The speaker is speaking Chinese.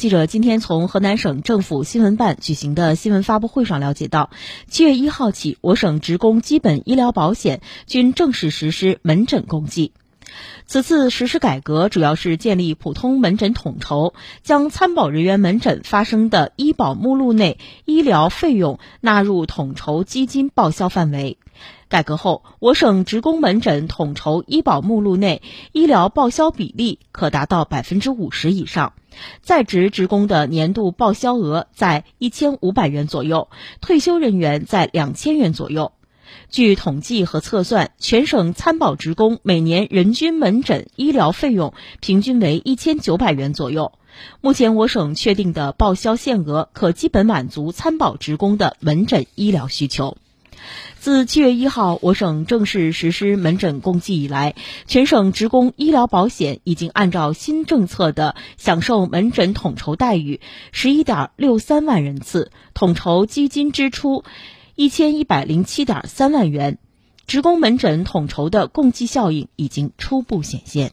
记者今天从河南省政府新闻办举行的新闻发布会上了解到，七月一号起，我省职工基本医疗保险均正式实施门诊共计。此次实施改革，主要是建立普通门诊统筹，将参保人员门诊发生的医保目录内医疗费用纳入统筹基金报销范围。改革后，我省职工门诊统筹医保目录内医疗报销比例可达到百分之五十以上，在职职工的年度报销额在一千五百元左右，退休人员在两千元左右。据统计和测算，全省参保职工每年人均门诊医疗费用平均为一千九百元左右。目前，我省确定的报销限额可基本满足参保职工的门诊医疗需求。自七月一号，我省正式实施门诊共计以来，全省职工医疗保险已经按照新政策的享受门诊统筹待遇十一点六三万人次，统筹基金支出。一千一百零七点三万元，职工门诊统筹的共计效应已经初步显现。